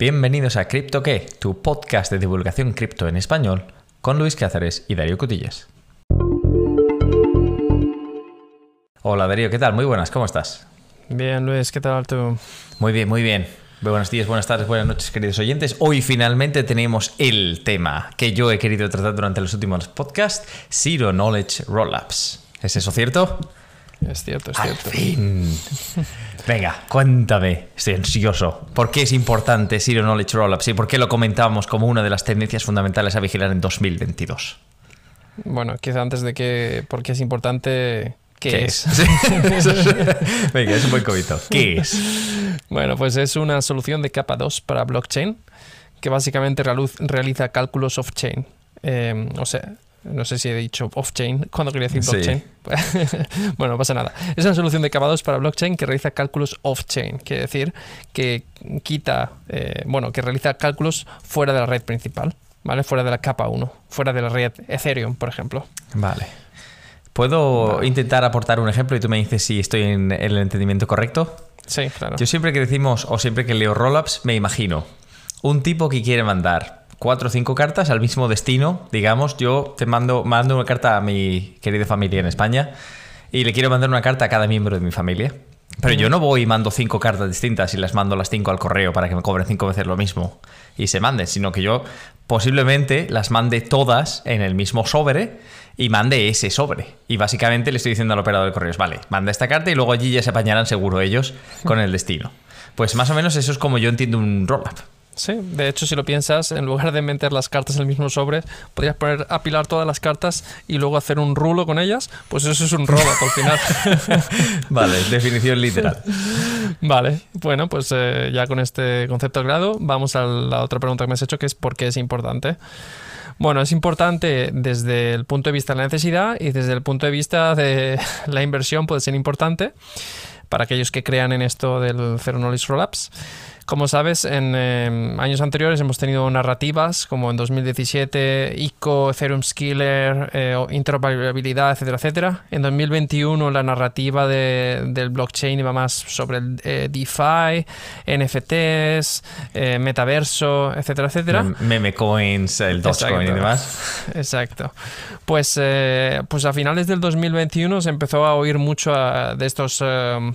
Bienvenidos a Crypto ¿Qué? Tu podcast de divulgación cripto en español con Luis Cáceres y Darío Cutillas. Hola Darío, ¿qué tal? Muy buenas, ¿cómo estás? Bien, Luis, ¿qué tal tú? Muy bien, muy bien. Buenos días, buenas tardes, buenas noches, queridos oyentes. Hoy finalmente tenemos el tema que yo he querido tratar durante los últimos podcasts, Zero Knowledge Rollups. ¿Es eso cierto? Es cierto, es Al cierto. fin. Venga, cuéntame. Estoy ansioso. ¿Por qué es importante Zero Knowledge Rollups y por qué lo comentamos como una de las tendencias fundamentales a vigilar en 2022? Bueno, quizá antes de que, porque es importante, ¿qué, es? Es- Venga, es un buen cobito. ¿Qué es? Bueno, pues es una solución de capa 2 para blockchain que básicamente realiz- realiza cálculos off-chain. Eh, o sea, no sé si he dicho off-chain cuando quería decir Sí. blockchain. bueno, no pasa nada. Es una solución de 2 para blockchain que realiza cálculos off-chain. Quiere decir que quita, eh, bueno, que realiza cálculos fuera de la red principal. ¿Vale? Fuera de la capa 1, fuera de la red Ethereum, por ejemplo. Vale. ¿Puedo Vale. intentar aportar un ejemplo y tú me dices si estoy en el entendimiento correcto? Sí, claro. Yo siempre que decimos o siempre que leo rollups me imagino un tipo que quiere mandar cuatro o cinco cartas al mismo destino. Digamos, yo te mando, mando una carta a mi querida familia en España y le quiero mandar una carta a cada miembro de mi familia. Pero yo no voy y mando cinco cartas distintas y las mando las cinco al correo para que me cobren cinco veces lo mismo y se manden, sino que yo posiblemente las mande todas en el mismo sobre y mande ese sobre. Y básicamente le estoy diciendo al operador de correos, vale, manda esta carta y luego allí ya se apañarán seguro ellos con el destino. Pues más o menos eso es como yo entiendo un rollup. Sí, de hecho, si lo piensas, en lugar de meter las cartas en el mismo sobre, podrías poner apilar todas las cartas y luego hacer un rulo con ellas. Pues eso es un roll-up al final. Vale, definición literal. vale, bueno, pues eh, ya con este concepto claro, vamos a la otra pregunta que me has hecho, que es ¿por qué es importante? Bueno, es importante desde el punto de vista de la necesidad y desde el punto de vista de la inversión puede ser importante para aquellos que crean en esto del Zero Knowledge Rollups. Como sabes, en eh, años anteriores hemos tenido narrativas como en 2017 ICO, Ethereum Skiller, eh, interoperabilidad, etcétera, etcétera. En 2021 la narrativa de- del blockchain iba más sobre el eh, DeFi, NFTs, eh, metaverso, etcétera, etcétera. Meme coins, el Dogecoin y demás. Exacto. Pues, eh, pues a finales del 2021 se empezó a oír mucho de estos Zero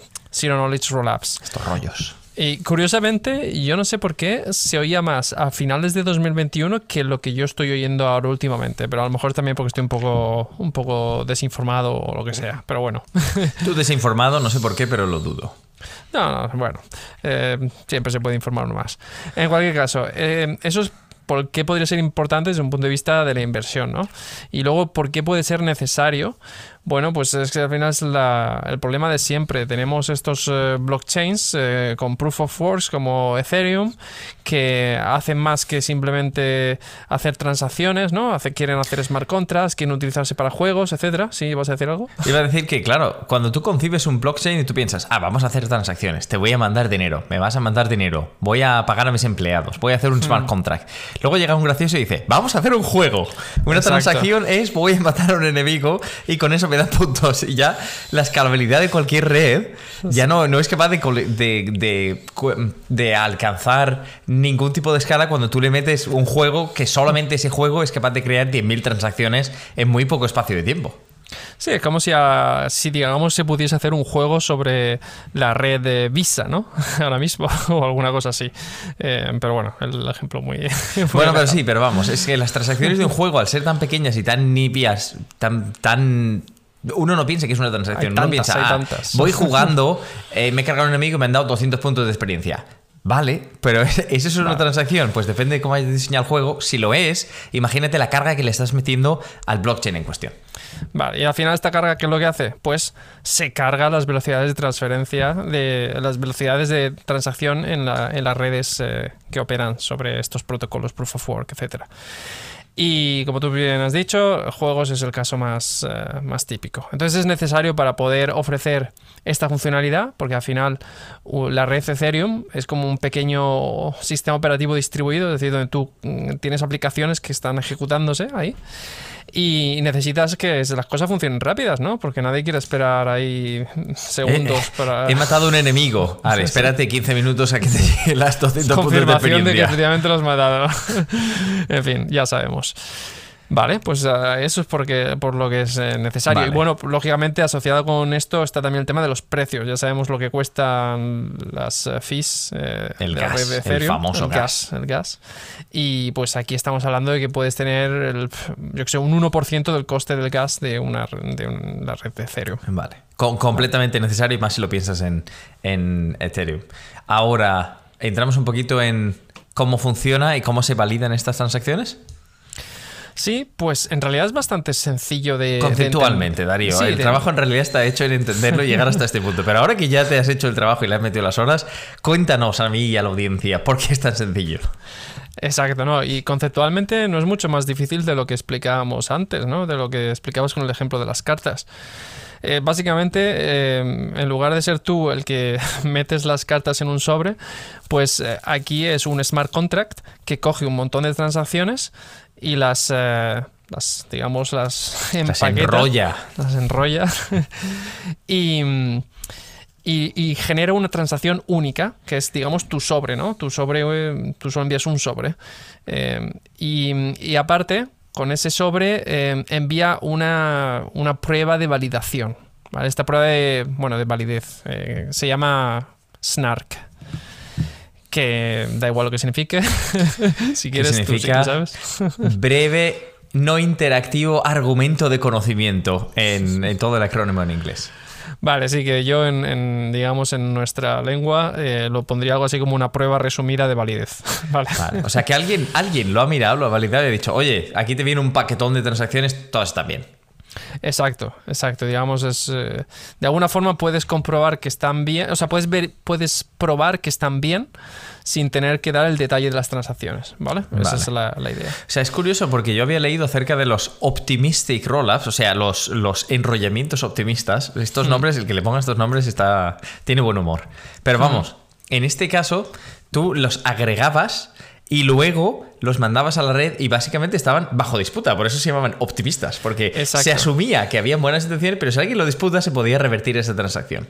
Knowledge Rollups. Estos rollos. Y curiosamente, yo no sé por qué se oía más a finales de 2021 que lo que yo estoy oyendo ahora últimamente, pero a lo mejor también porque estoy un poco, un poco desinformado o lo que sea. Pero bueno, Tú desinformado, no sé por qué, pero lo dudo. no, no, bueno, eh, siempre se puede informar más. En cualquier caso, eh, eso es por qué podría ser importante desde un punto de vista de la inversión, ¿no? Y luego, ¿por qué puede ser necesario? Bueno, pues es que al final es la- el problema de siempre. Tenemos estos eh, blockchains eh, con proof of works como Ethereum que hacen más que simplemente hacer transacciones, ¿no? Hace- quieren hacer smart contracts, quieren utilizarse para juegos, etcétera. ¿Sí? ¿Vas a decir algo? Iba a decir que, claro, cuando tú concibes un blockchain y tú piensas, ah, vamos a hacer transacciones, te voy a mandar dinero, me vas a mandar dinero, voy a pagar a mis empleados, voy a hacer un smart contract. Luego llega un gracioso y dice, vamos a hacer un juego. Una Exacto. transacción es voy a matar a un enemigo y con eso me dan puntos. Y ya la escalabilidad de cualquier red ya no, no es capaz de, de, de alcanzar ningún tipo de escala cuando tú le metes un juego que solamente ese juego es capaz de crear 10.000 transacciones en muy poco espacio de tiempo. Sí, es como si, a- si digamos se pudiese hacer un juego sobre la red de Visa, ¿no? Ahora mismo, o alguna cosa así. Eh, pero bueno, el ejemplo muy... muy Bueno, pero sí, pero vamos, es que las transacciones de un juego, al ser tan pequeñas y tan nipias, tan, tan uno no piensa que es una transacción. Hay uno tantas, piensa, hay "Ah, tantas". voy jugando, eh, me he cargado un enemigo y me han dado 200 puntos de experiencia. Vale, pero ¿eso es una transacción? Pues depende de cómo hayas diseñado el juego. Si lo es, imagínate la carga que le estás metiendo al blockchain en cuestión. Vale, y al final esta carga, ¿qué es lo que hace? Pues se carga las velocidades de transferencia, de las velocidades de transacción en, la- en las redes eh, que operan sobre estos protocolos Proof of Work, etcétera. Y como tú bien has dicho, juegos es el caso más, eh, más típico. Entonces es necesario para poder ofrecer esta funcionalidad, porque al final la red Ethereum es como un pequeño sistema operativo distribuido, es decir, donde tú mm, tienes aplicaciones que están ejecutándose ahí. Y necesitas que las cosas funcionen rápidas, ¿no? Porque nadie quiere esperar ahí segundos Eh, para... He matado a un enemigo. Vale, espérate 15 minutos a que te lleguen las 200 puntos de de que efectivamente lo has matado. en fin, ya sabemos. Vale, pues eh, eso es porque, por lo que es eh, necesario. Vale. Y bueno, lógicamente asociado con esto está también el tema de los precios. Ya sabemos lo que cuestan las eh, fees eh, El la gas, red de el Ethereum. famoso el gas. El gas. Y pues aquí estamos hablando de que puedes tener, el, yo que sé, un 1% del coste del gas de una, de una red de Ethereum. Vale. Com- completamente necesario y más si lo piensas en, en Ethereum. Ahora, entramos un poquito en cómo funciona y cómo se validan estas transacciones. Sí, pues en realidad es bastante sencillo de... de Conceptualmente, entender. Darío. Sí, el de- trabajo en realidad está hecho en entenderlo y llegar hasta este punto. Pero ahora que ya te has hecho el trabajo y le has metido las horas, cuéntanos a mí y a la audiencia por qué es tan sencillo. Exacto, ¿no? Y conceptualmente no es mucho más difícil de lo que explicábamos antes, ¿no? De lo que explicabas con el ejemplo de las cartas. Eh, básicamente, eh, en lugar de ser tú el que metes las cartas en un sobre, pues eh, aquí es un smart contract que coge un montón de transacciones y las, eh, las digamos, las Las enrolla. las enrolla y, mm, y, y genera una transacción única, que es, digamos, tu sobre, ¿no? Tu sobre, eh, tú solo envías un sobre. Eh, y, y aparte, con ese sobre eh, envía una, una prueba de validación. ¿vale? Esta prueba de, bueno, de validez eh, se llama SNARK. Que da igual lo que signifique. si quieres, tú sí que significa? sabes. Breve, no interactivo argumento de conocimiento en, en todo el acrónimo en inglés. Vale, sí que yo en, en, digamos en nuestra lengua eh, lo pondría algo así como una prueba resumida de validez. Vale. Vale, O sea que alguien, alguien lo ha mirado, lo ha validado y ha dicho, oye, aquí te viene un paquetón de transacciones, todas están bien. Exacto, exacto. Digamos, es eh, de alguna forma puedes comprobar que están bien, o sea, puedes ver, puedes probar que están bien sin tener que dar el detalle de las transacciones, ¿vale? Esa es la, la idea. O sea, es curioso porque yo había leído acerca de los optimistic rollups, o sea, los, los enrollamientos optimistas. Estos nombres, el que le ponga estos nombres está tiene buen humor. Pero vamos, en este caso, tú los agregabas y luego los mandabas a la red y básicamente estaban bajo disputa. Por eso se llamaban optimistas, porque Exacto. se asumía que habían buenas intenciones, pero si alguien lo disputa, se podía revertir esa transacción.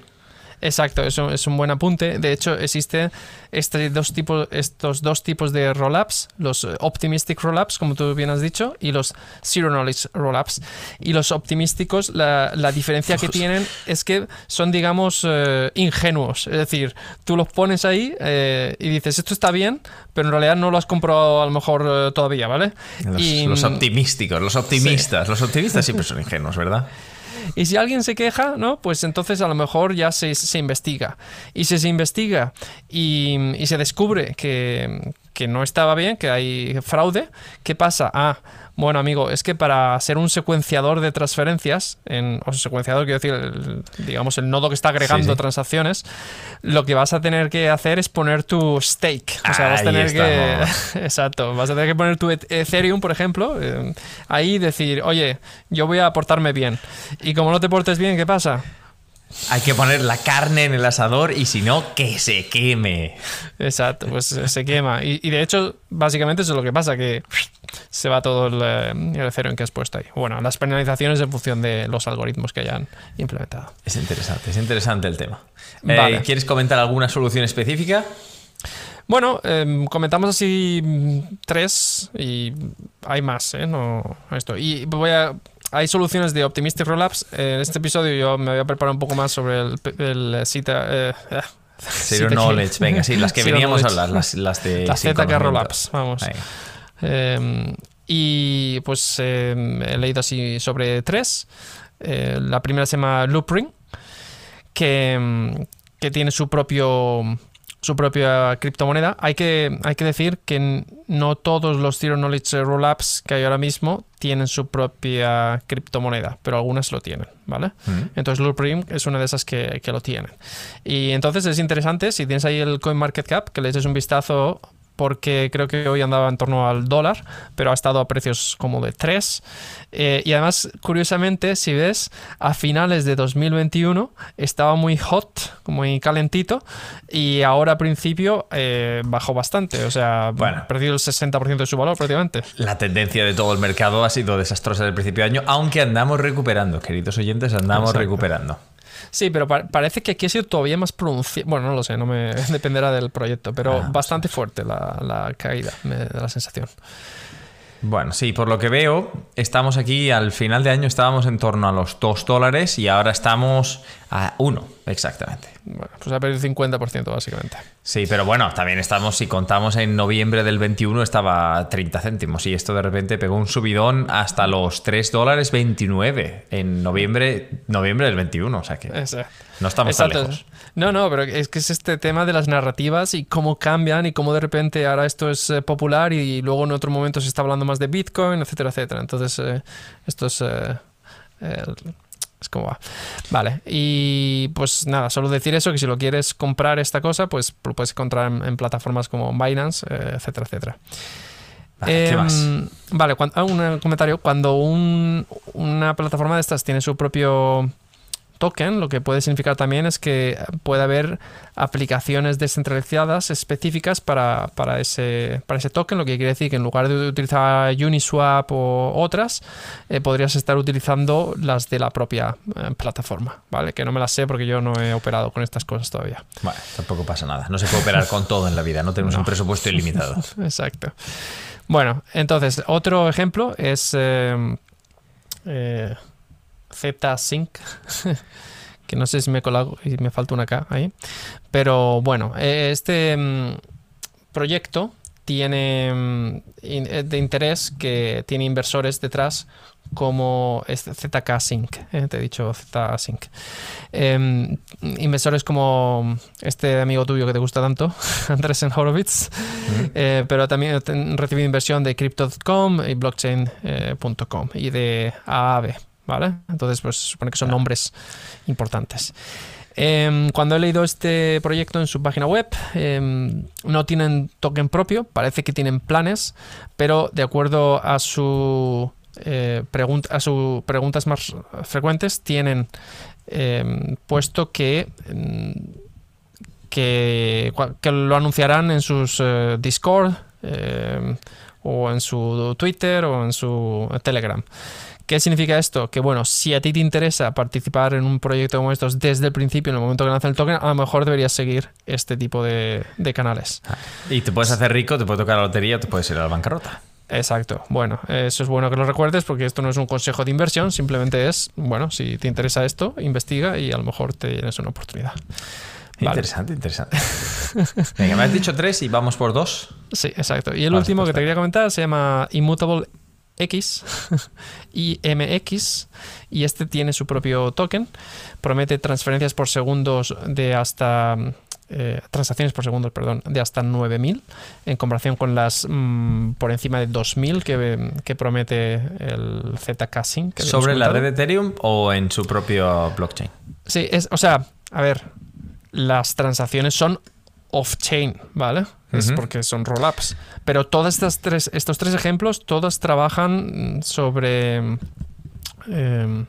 Exacto, eso es un buen apunte. De hecho, existen este dos tipos, estos dos tipos de rollups, los eh, optimistic rollups, como tú bien has dicho, y los zero knowledge rollups. Y los optimísticos, la, la diferencia que tienen es que son, digamos, eh, ingenuos. Es decir, tú los pones ahí eh, y dices, esto está bien, pero en realidad no lo has comprobado a lo mejor eh, todavía, ¿vale? Los, y, los optimísticos, los optimistas. Los optimistas siempre son ingenuos, ¿verdad? Y si alguien se queja, ¿no? Pues entonces a lo mejor ya se, se investiga. Y si se investiga y, y se descubre que, que no estaba bien, que hay fraude, ¿qué pasa? Ah, bueno, amigo, es que para ser un secuenciador de transferencias, en, o secuenciador, quiero decir, el- digamos, el nodo que está agregando Sí, sí. transacciones, lo que vas a tener que hacer es poner tu stake. O sea, vas a tener estamos. que. Exacto, vas a tener que poner tu Et- Ethereum, por ejemplo, eh, ahí decir, oye, yo voy a portarme bien. Y como no te portes bien, ¿qué pasa? Hay que poner la carne en el asador y si no, que se queme. Exacto, pues eh, se quema. Y, y de hecho, básicamente eso es lo que pasa, que se va todo el, eh, el Ethereum que has puesto ahí. Bueno, las penalizaciones en función de los algoritmos que hayan implementado. Es interesante, es interesante el tema. Eh, Vale. ¿Quieres comentar alguna solución específica? Bueno, em, comentamos así mm, tres y hay más, ¿eh? No, esto. Y voy a... Hay soluciones de Optimistic Rollups. En este episodio yo me voy a preparar un poco más sobre el, el cita... eh, ah, Zero. Knowledge, venga, sí, las que veníamos a hablar, las, las de. Las ZK. Rollups, vamos. Eh, y pues eh, he leído así sobre tres. Eh, la primera se llama Loopring, que, que tiene su propio su propia criptomoneda. Hay que, hay que decir que no todos los Zero Knowledge Rollups que hay ahora mismo tienen su propia criptomoneda, pero algunas lo tienen, ¿vale? Mm. Entonces Loopring es una de esas que, que lo tienen. Y entonces es interesante, si tienes ahí el CoinMarketCap, que le eches un vistazo porque creo que hoy andaba en torno al dólar, pero ha estado a precios como de 3. Eh, y además, curiosamente, si ves, a finales de 2021 estaba muy hot, muy calentito, y ahora a principio eh, bajó bastante, o sea, Bueno. perdido el 60% de su valor prácticamente. La tendencia de todo el mercado ha sido desastrosa desde el principio de año, aunque andamos recuperando, queridos oyentes, andamos Exacto. recuperando. Sí, pero pa- parece que aquí ha sido todavía más pronunciado. Bueno, no lo sé, no me dependerá del proyecto, pero Ah, bastante fuerte la, la caída, me da la sensación. Bueno, sí, por lo que veo, estamos aquí al final de año, estábamos en torno a los 2 dólares y ahora estamos a 1, exactamente. Bueno, pues ha perdido 50% básicamente. Sí, pero bueno, también estamos, si contamos en noviembre del 21, estaba a 30 céntimos y esto de repente pegó un subidón hasta los 3 dólares 29 en noviembre, noviembre del 21, o sea que no estamos tan lejos. No, no, pero es que es este tema de las narrativas y cómo cambian y cómo de repente ahora esto es eh, popular y luego en otro momento se está hablando más de Bitcoin, etcétera, etcétera. Entonces, eh, esto es... eh, eh, es como va. Vale, y pues nada, solo decir eso, que si lo quieres comprar esta cosa, pues lo puedes encontrar en, en plataformas como Binance, eh, etcétera, etcétera. Vale, ¿Qué Em, más? Vale, ah, un comentario. Cuando un- una plataforma de estas tiene su propio token, lo que puede significar también es que puede haber aplicaciones descentralizadas específicas para, para ese, para ese token, lo que quiere decir que en lugar de utilizar Uniswap o otras, eh, podrías estar utilizando las de la propia eh, plataforma, ¿vale? Que no me las sé porque yo no he operado con estas cosas todavía. Bueno, tampoco pasa nada. No se puede operar con todo en la vida, no tenemos un presupuesto ilimitado. Exacto. Bueno, entonces, otro ejemplo es eh, eh, Z-Sync, que no sé si me y me falta una K ahí. Pero bueno, eh, este mm, proyecto tiene mm, eh, de interés que tiene inversores detrás como este ZK Sync, eh, te he dicho Z Sync. Em, inversores como este amigo tuyo que te gusta tanto, Andrés Horowitz, eh, pero también han recibido inversión de Crypto.com y Blockchain.com y de AAB, ¿vale? Entonces, pues supone que son nombres importantes. Em, cuando he leído este proyecto en su página web, em, no tienen token propio, parece que tienen planes, pero de acuerdo a su eh, a sus preguntas más frecuentes, tienen em, puesto que que, lo anunciarán en sus eh, Discord o en su Twitter o en su Telegram. ¿Qué significa esto? Que bueno, si a ti te interesa participar en un proyecto como estos desde el principio, en el momento que lanza el token, a lo mejor deberías seguir este tipo de, de canales. Y te puedes hacer rico, te puede tocar la lotería, te puedes ir a la bancarrota. Exacto. Bueno, eso es bueno que lo recuerdes porque esto no es un consejo de inversión, simplemente es, bueno, si te interesa esto, investiga y a lo mejor te tienes una oportunidad. Vale. Interesante, interesante. Venga, me has dicho tres y vamos por dos. Sí, exacto. Y el Vale, último que pues te quería comentar se llama Immutable X, IMX, y este tiene su propio token. Promete transferencias por segundos de hasta. eh, transacciones por segundo, perdón, de hasta 9000 en comparación con las mm, por encima de 2000 que, que promete el ZK Sync. que ¿Sobre la red de Ethereum o en su propio blockchain? Sí, es, o sea, a ver, las transacciones son off-chain, ¿vale? Es porque son roll-ups. Pero todas estas tres, estos tres ejemplos, todas trabajan sobre, eh,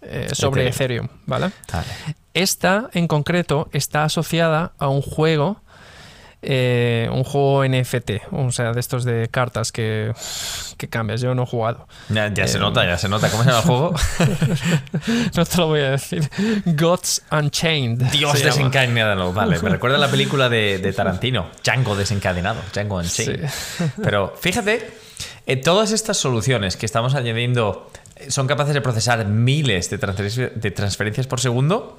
eh, sobre Ethereum. ¿vale? Vale. Esta, en concreto, está asociada a un juego, eh, un juego NFT, o sea, de estos de cartas que, que cambias. Yo no he jugado. Ya, ya se Eh, nota, ya se nota. ¿Cómo se llama el juego? No te lo voy a decir. Gods Unchained. Dios desencadenado. Vale, me recuerda a la película de, de Tarantino, Django desencadenado, Django Unchained. Pero fíjate, eh, todas estas soluciones que estamos añadiendo eh, son capaces de procesar miles de transferencias por segundo.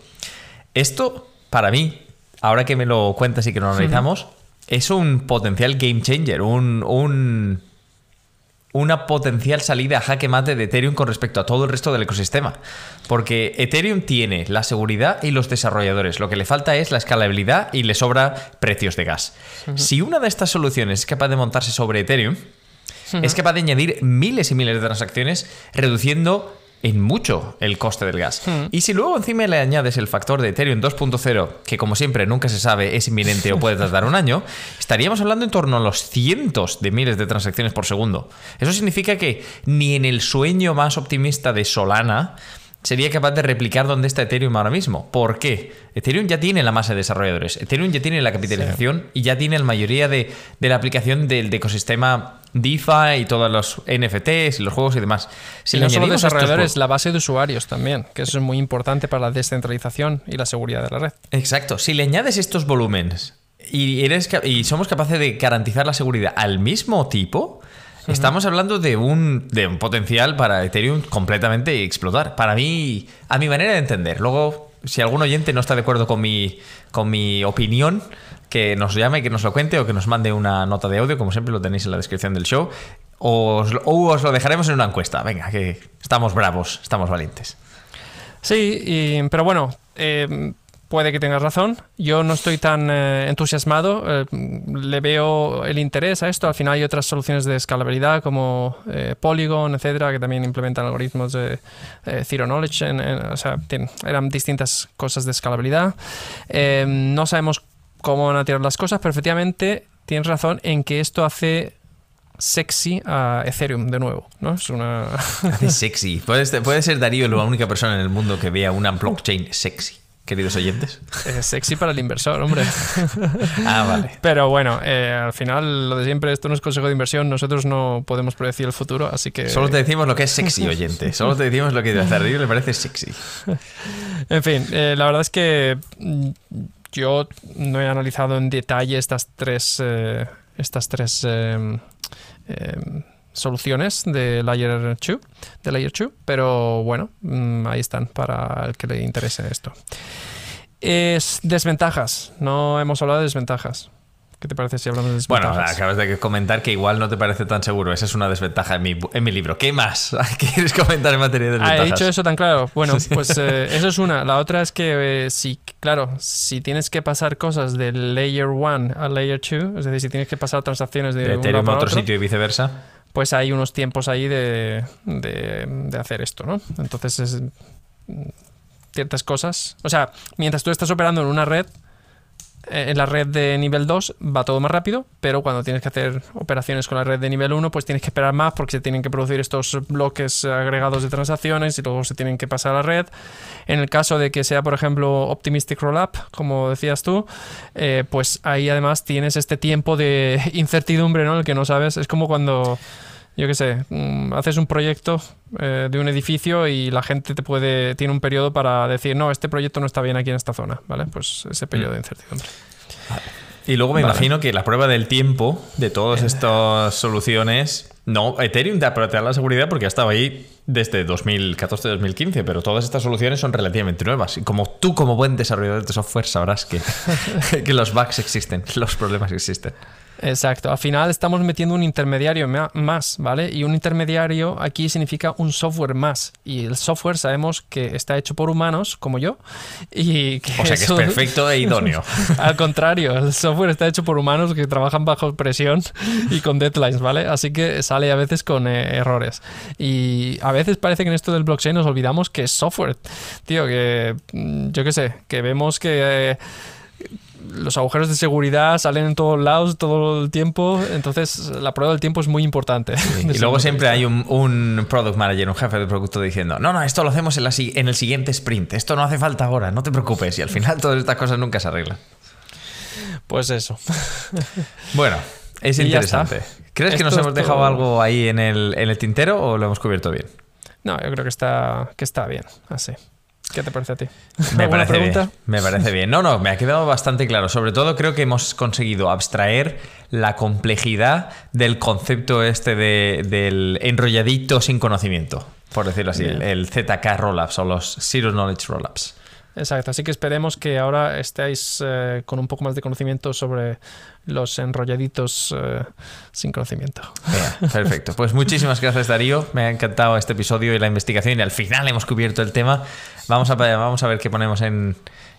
Esto, para mí, ahora que me lo cuentas y que lo analizamos, es un potencial game changer, un, un- una potencial salida a jaque mate de Ethereum con respecto a todo el resto del ecosistema. Porque Ethereum tiene la seguridad y los desarrolladores. Lo que le falta es la escalabilidad y le sobra precios de gas. Si una de estas soluciones es capaz de montarse sobre Ethereum, es capaz de añadir miles y miles de transacciones, reduciendo en mucho el coste del gas. Y si luego encima le añades el factor de Ethereum 2.0, que como siempre nunca se sabe es inminente o puede tardar un año, estaríamos hablando en torno a los cientos de miles de transacciones por segundo. Eso significa que ni en el sueño más optimista de Solana sería capaz de replicar dónde está Ethereum ahora mismo. ¿Por qué? Ethereum ya tiene la masa de desarrolladores, Ethereum ya tiene la capitalización y ya tiene la mayoría de, la aplicación del ecosistema DeFi y todos los NFTs y los juegos y demás. Si y no solo desarrolladores, la base de usuarios también, que eso es muy importante para la descentralización y la seguridad de la red. Exacto. Si le añades estos volúmenes y, eres, y somos capaces de garantizar la seguridad al mismo tipo, Estamos hablando de un, de un potencial para Ethereum completamente explotar. Para mí, a mi manera de entender. Luego, si algún oyente no está de acuerdo con mi, con mi opinión, que nos llame, que nos lo cuente o que nos mande una nota de audio, como siempre lo tenéis en la descripción del show, o os, os lo dejaremos en una encuesta. Venga, que estamos bravos, estamos valientes. Sí, pero bueno, eh, puede que tengas razón. Yo no estoy tan eh, entusiasmado. Eh, le veo el interés a esto. Al final hay otras soluciones de escalabilidad como Polygon, etcétera, que también implementan algoritmos de Zero Knowledge. o sea, eran distintas cosas de escalabilidad. no sabemos cómo van a tirar las cosas, pero efectivamente tienes razón en que esto hace sexy a Ethereum de nuevo, ¿no? Es una... Hace sexy. Puede ser Darío la única persona en el mundo que vea una blockchain sexy. Queridos oyentes. Es sexy para el inversor, hombre. ah, vale. Pero bueno, eh, al final, lo de siempre, esto no es consejo de inversión, nosotros no podemos predecir el futuro, así que... Solo te decimos lo que es sexy, oyente. Solo te decimos lo que a Darío le parece sexy. en fin, eh, la verdad es que yo no he analizado en detalle estas tres, eh, estas tres em, em, soluciones de Layer 2, de Layer 2, pero bueno, mm, ahí están para el que le interese esto. Es desventajas, no hemos hablado de desventajas. ¿Qué te parece si hablamos de desventajas? Bueno, acabas de comentar que igual no te parece tan seguro. Esa es una desventaja en mi, en mi libro. ¿Qué más quieres comentar en materia de desventajas? Ah, he dicho eso tan claro. Bueno, pues eh, eso es una. La otra es que, eh, si, claro, si tienes que pasar cosas de Layer 1 a Layer 2, es decir, si tienes que pasar transacciones de, de Ethereum a otro, sitio y viceversa, pues hay unos tiempos ahí de, de, de hacer esto, ¿no? Entonces, es, ciertas cosas. O sea, mientras tú estás operando en una red, en la red de nivel 2 va todo más rápido, pero cuando tienes que hacer operaciones con la red de nivel 1, pues tienes que esperar más porque se tienen que producir estos bloques agregados de transacciones y luego se tienen que pasar a la red. En el caso de que sea, por ejemplo, Optimistic Rollup, como decías tú, eh, pues ahí además tienes este tiempo de incertidumbre, ¿no? El que no sabes. Es como cuando yo qué sé, mm, haces un proyecto eh, de un edificio y la gente te puede, tiene un periodo para decir, no, este proyecto no está bien aquí en esta zona, ¿vale? Pues ese periodo de mm. incertidumbre. Y luego me imagino que la prueba del tiempo de todas eh. estas soluciones, no, Ethereum te, te da la seguridad porque ha estado ahí desde 2014-2015, pero todas estas soluciones son relativamente nuevas. Y como tú, como buen desarrollador de software, sabrás que, que los bugs existen, los problemas existen. Exacto. Al final estamos metiendo un intermediario más, ¿vale? Y un intermediario aquí significa un software más. Y el software sabemos que está hecho por humanos, como yo. Y que o sea que es perfecto e idóneo. Al contrario, el software está hecho por humanos que trabajan bajo presión y con deadlines, ¿vale? Así que sale a veces con eh, errores. Y a veces parece que en esto del blockchain nos olvidamos que es software. Tío, que mm, yo qué sé, que vemos que... Eh, los agujeros de seguridad salen en todos lados todo el tiempo, entonces la prueba del tiempo es muy importante. y luego siempre hay un, product manager, un jefe de producto diciendo, no, no, esto lo hacemos en, la, en el siguiente sprint, esto no hace falta ahora, no te preocupes, y al final todas estas cosas nunca se arreglan. Pues eso. Bueno, es interesante. ¿Crees que nos hemos dejado algo ahí en el, en el tintero o lo hemos cubierto bien? No, yo creo que está, que está bien, así. ¿Qué te parece a ti? Me parece pregunta? Bien, me parece bien. No, no, me ha quedado bastante claro. Sobre todo creo que hemos conseguido abstraer la complejidad del concepto este de, del enrolladito sin conocimiento, por decirlo así, el, ZK Rollups o los Zero Knowledge Rollups. Exacto, así que esperemos que ahora estéis eh, con un poco más de conocimiento sobre los enrolladitos eh, sin conocimiento. perfecto. Pues muchísimas gracias, Darío. Me ha encantado este episodio y la investigación y al final hemos cubierto el tema. Vamos a, vamos a ver qué ponemos en,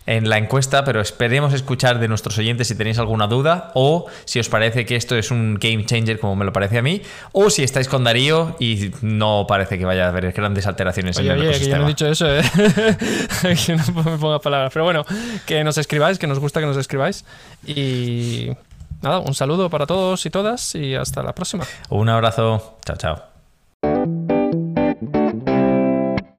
en la encuesta, pero esperemos escuchar de nuestros oyentes si tenéis alguna duda o si os parece que esto es un game changer como me lo parece a mí, o si estáis con Darío y no parece que vaya a haber grandes alteraciones en el oye, ecosistema. Que yo no he dicho eso, ¿eh? que no me ponga palabras. Pero bueno, que nos escribáis, que nos gusta que nos escribáis. Y nada, un saludo para todos y todas y hasta la próxima. Un abrazo. Chao, chao.